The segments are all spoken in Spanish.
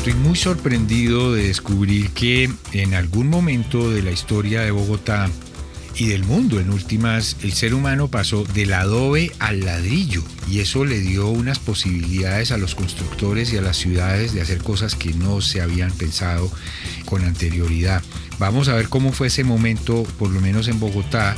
Estoy muy sorprendido de descubrir que en algún momento de la historia de Bogotá y del mundo, en últimas, el ser humano pasó del adobe al ladrillo y eso le dio unas posibilidades a los constructores y a las ciudades de hacer cosas que no se habían pensado con anterioridad. Vamos a ver cómo fue ese momento, por lo menos en Bogotá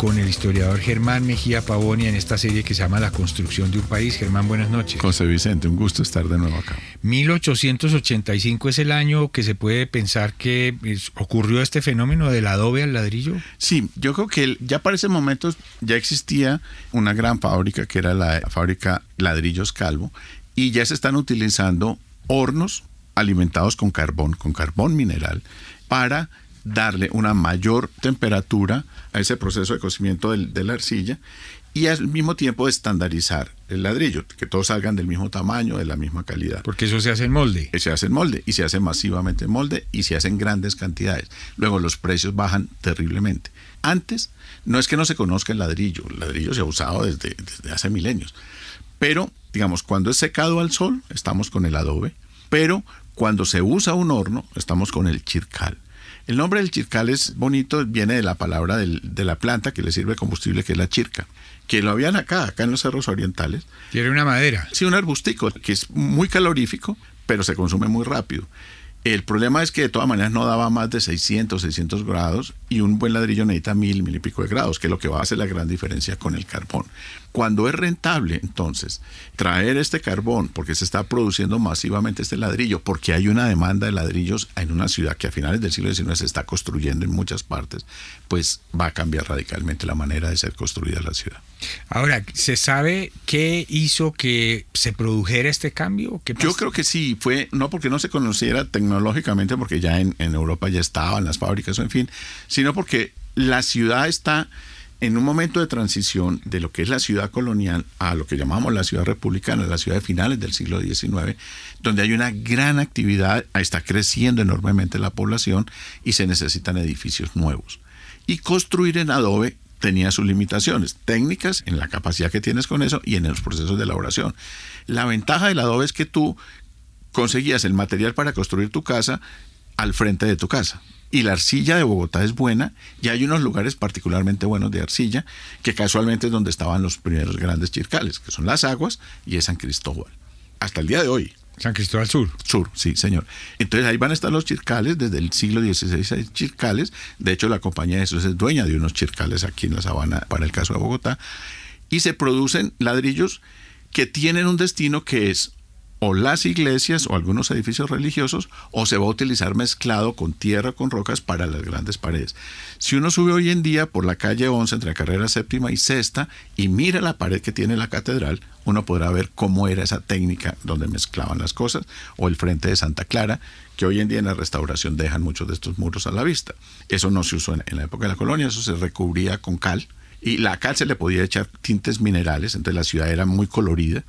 con el historiador Germán Mejía Pavonia en esta serie que se llama La construcción de un país. Germán, buenas noches. José Vicente, un gusto estar de nuevo acá. 1885 es el año que se puede pensar que ocurrió este fenómeno del adobe al ladrillo. Sí, yo creo que ya para ese momento ya existía una gran fábrica que era la fábrica Ladrillos Calvo y ya se están utilizando hornos alimentados con carbón, con carbón mineral, para darle una mayor temperatura a ese proceso de cocimiento de la arcilla y al mismo tiempo estandarizar el ladrillo, que todos salgan del mismo tamaño, de la misma calidad. Porque eso se hace en molde. Se hace en molde y se hace masivamente en molde y se hace en grandes cantidades. Luego los precios bajan terriblemente. Antes no es que no se conozca el ladrillo, el ladrillo se ha usado desde, desde hace milenios. Pero, digamos, cuando es secado al sol, estamos con el adobe, pero cuando se usa un horno, estamos con el chircal. El nombre del chircal es bonito, viene de la palabra de la planta que le sirve combustible, que es la chirca, que lo habían acá, acá en los cerros orientales. Tiene una madera. Sí, un arbustico, que es muy calorífico, pero se consume muy rápido. El problema es que de todas maneras no daba más de 600, 600 grados y un buen ladrillo necesita mil, mil y pico de grados, que es lo que va a hacer la gran diferencia con el carbón. Cuando es rentable, entonces, traer este carbón, porque se está produciendo masivamente este ladrillo, porque hay una demanda de ladrillos en una ciudad que a finales del siglo XIX se está construyendo en muchas partes, pues va a cambiar radicalmente la manera de ser construida la ciudad. Ahora, ¿se sabe qué hizo que se produjera este cambio? Yo creo que sí, fue no porque no se conociera tecnológicamente, porque ya en, en Europa ya estaban las fábricas o en fin, sino porque la ciudad está en un momento de transición de lo que es la ciudad colonial a lo que llamamos la ciudad republicana, la ciudad de finales del siglo XIX, donde hay una gran actividad, está creciendo enormemente la población y se necesitan edificios nuevos. Y construir en adobe tenía sus limitaciones técnicas en la capacidad que tienes con eso y en los procesos de elaboración. La ventaja del adobe es que tú conseguías el material para construir tu casa al frente de tu casa y la arcilla de Bogotá es buena y hay unos lugares particularmente buenos de arcilla que casualmente es donde estaban los primeros grandes chircales, que son las aguas y es San Cristóbal. Hasta el día de hoy. San Cristóbal Sur. Sur, sí, señor. Entonces ahí van a estar los chircales, desde el siglo XVI hay chircales. De hecho, la compañía de esos es dueña de unos chircales aquí en la sabana para el caso de Bogotá. Y se producen ladrillos que tienen un destino que es o las iglesias o algunos edificios religiosos o se va a utilizar mezclado con tierra, con rocas para las grandes paredes. Si uno sube hoy en día por la calle 11 entre la carrera séptima y sexta y mira la pared que tiene la catedral, uno podrá ver cómo era esa técnica donde mezclaban las cosas o el frente de Santa Clara, que hoy en día en la restauración dejan muchos de estos muros a la vista. Eso no se usó en, la época de la colonia, eso se recubría con cal y la cal se le podía echar tintes minerales, entonces la ciudad era muy colorida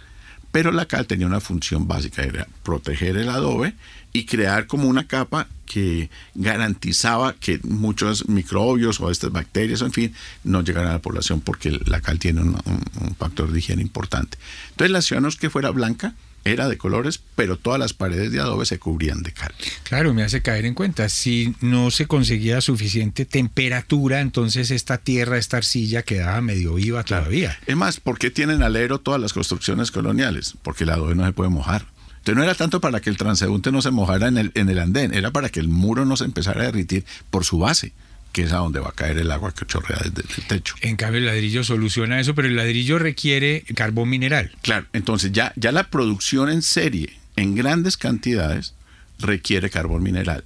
pero la cal tenía una función básica, era proteger el adobe y crear como una capa que garantizaba que muchos microbios o estas bacterias, en fin, no llegaran a la población porque la cal tiene un, un factor de higiene importante. Entonces la ciudad no es que fuera blanca, era de colores, pero todas las paredes de adobe se cubrían de cal. Claro, me hace caer en cuenta, si no se conseguía suficiente temperatura, entonces esta tierra, esta arcilla quedaba medio viva todavía. Es más, ¿por qué tienen alero todas las construcciones coloniales? Porque el adobe no se puede mojar. Entonces no era tanto para que el transeúnte no se mojara en el, en el andén, era para que el muro no se empezara a derritir por su base que es a donde va a caer el agua que chorrea desde el techo. En cambio, el ladrillo soluciona eso, pero el ladrillo requiere carbón mineral. Claro, entonces ya, ya la producción en serie, en grandes cantidades, requiere carbón mineral.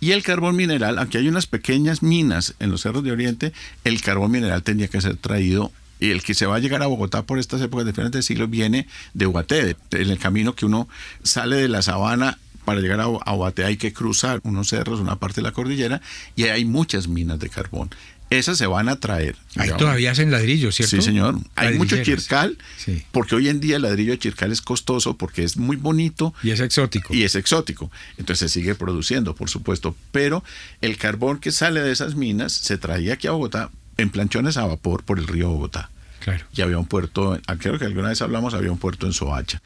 Y el carbón mineral, aunque hay unas pequeñas minas en los cerros de Oriente, el carbón mineral tendría que ser traído y el que se va a llegar a Bogotá por estas épocas diferentes siglos viene de Huaté, en el camino que uno sale de la sabana para llegar a Aguate hay que cruzar unos cerros, una parte de la cordillera, y hay muchas minas de carbón. Esas se van a traer. Ahí todavía hacen ladrillo, ¿cierto? Sí, señor. Hay mucho chircal, porque hoy en día el ladrillo de chircal es costoso porque es muy bonito. Y es exótico. Y es exótico. Entonces se sigue produciendo, por supuesto. Pero el carbón que sale de esas minas se traía aquí a Bogotá en planchones a vapor por el río Bogotá. Claro. Y había un puerto, ah, creo que alguna vez hablamos, había un puerto en Soacha.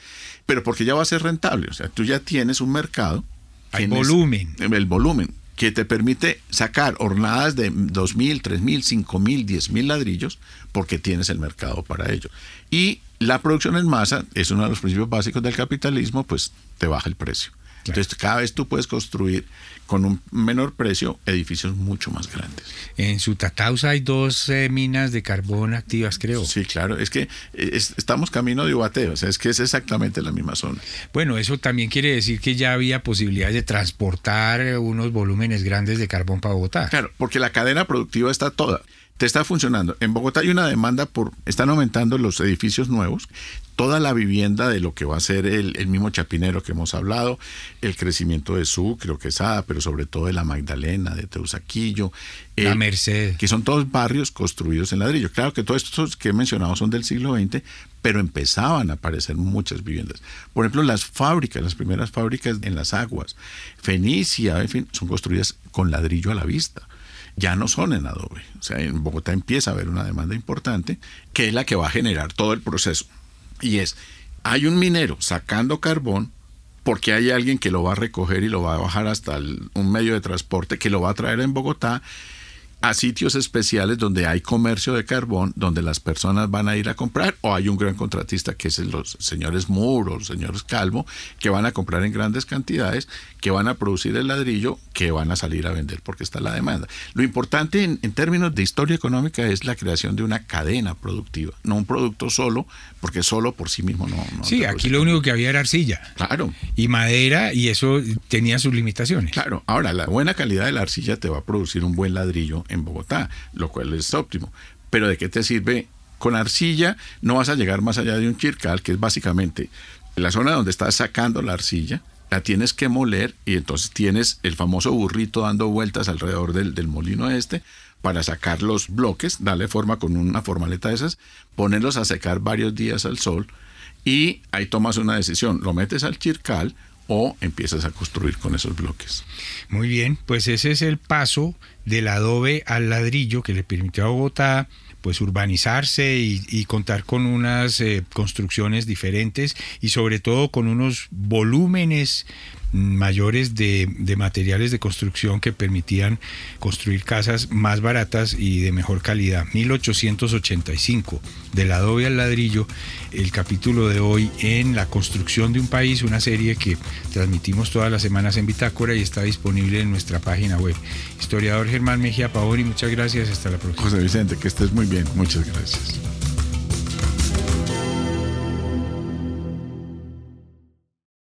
Pero porque ya va a ser rentable, o sea, tú ya tienes un mercado. Hay volumen. El volumen que te permite sacar hornadas de 2.000, 3.000, 5.000, 10.000 ladrillos porque tienes el mercado para ello. Y la producción en masa es uno de los principios básicos del capitalismo, pues te baja el precio. Entonces, cada vez tú puedes construir con un menor precio edificios mucho más grandes. En Sutatausa hay dos eh, minas de carbón activas, creo. Sí, claro. Es que eh, estamos camino de Ubateo, o sea, es que es exactamente la misma zona. Bueno, eso también quiere decir que ya había posibilidades de transportar unos volúmenes grandes de carbón para Bogotá. Claro, porque la cadena productiva está toda te está funcionando. En Bogotá hay una demanda por, están aumentando los edificios nuevos, toda la vivienda de lo que va a ser el, mismo Chapinero que hemos hablado, el crecimiento de Sucre, Quesada, pero sobre todo de la Magdalena, de Teusaquillo. La Merced. Que son todos barrios construidos en ladrillo. Claro que todos estos que he mencionado son del siglo XX, pero empezaban a aparecer muchas viviendas. Por ejemplo, las fábricas, las primeras fábricas en las aguas, Fenicia, en fin, son construidas con ladrillo a la vista ya no son en adobe. O sea, en Bogotá empieza a haber una demanda importante que es la que va a generar todo el proceso. Y es, hay un minero sacando carbón porque hay alguien que lo va a recoger y lo va a bajar hasta un medio de transporte que lo va a traer en Bogotá a sitios especiales donde hay comercio de carbón, donde las personas van a ir a comprar, o hay un gran contratista que es los señores Muro, los señores Calvo, que van a comprar en grandes cantidades, que van a producir el ladrillo, que van a salir a vender porque está la demanda. Lo importante en, términos de historia económica es la creación de una cadena productiva, no un producto solo, porque solo por sí mismo no. sí, aquí lo único que había era arcilla. Claro. Y madera, y eso tenía sus limitaciones. Claro. Ahora, la buena calidad de la arcilla te va a producir un buen ladrillo en Bogotá, lo cual es óptimo. Pero ¿de qué te sirve? Con arcilla no vas a llegar más allá de un chircal, que es básicamente la zona donde estás sacando la arcilla, la tienes que moler y entonces tienes el famoso burrito dando vueltas alrededor del, del molino este para sacar los bloques, darle forma con una formaleta de esas, ponerlos a secar varios días al sol y ahí tomas una decisión, lo metes al chircal o empiezas a construir con esos bloques. Muy bien, pues ese es el paso del adobe al ladrillo que le permitió a Bogotá pues urbanizarse y, contar con unas eh, construcciones diferentes y sobre todo con unos volúmenes mayores de, materiales de construcción que permitían construir casas más baratas y de mejor calidad. 1885, del adobe al ladrillo, el capítulo de hoy en La construcción de un país, una serie que transmitimos todas las semanas en Bitácora y está disponible en nuestra página web. Historiador Germán Mejía Pavoni, muchas gracias, hasta la próxima. José Vicente, que estés muy bien, muchas gracias.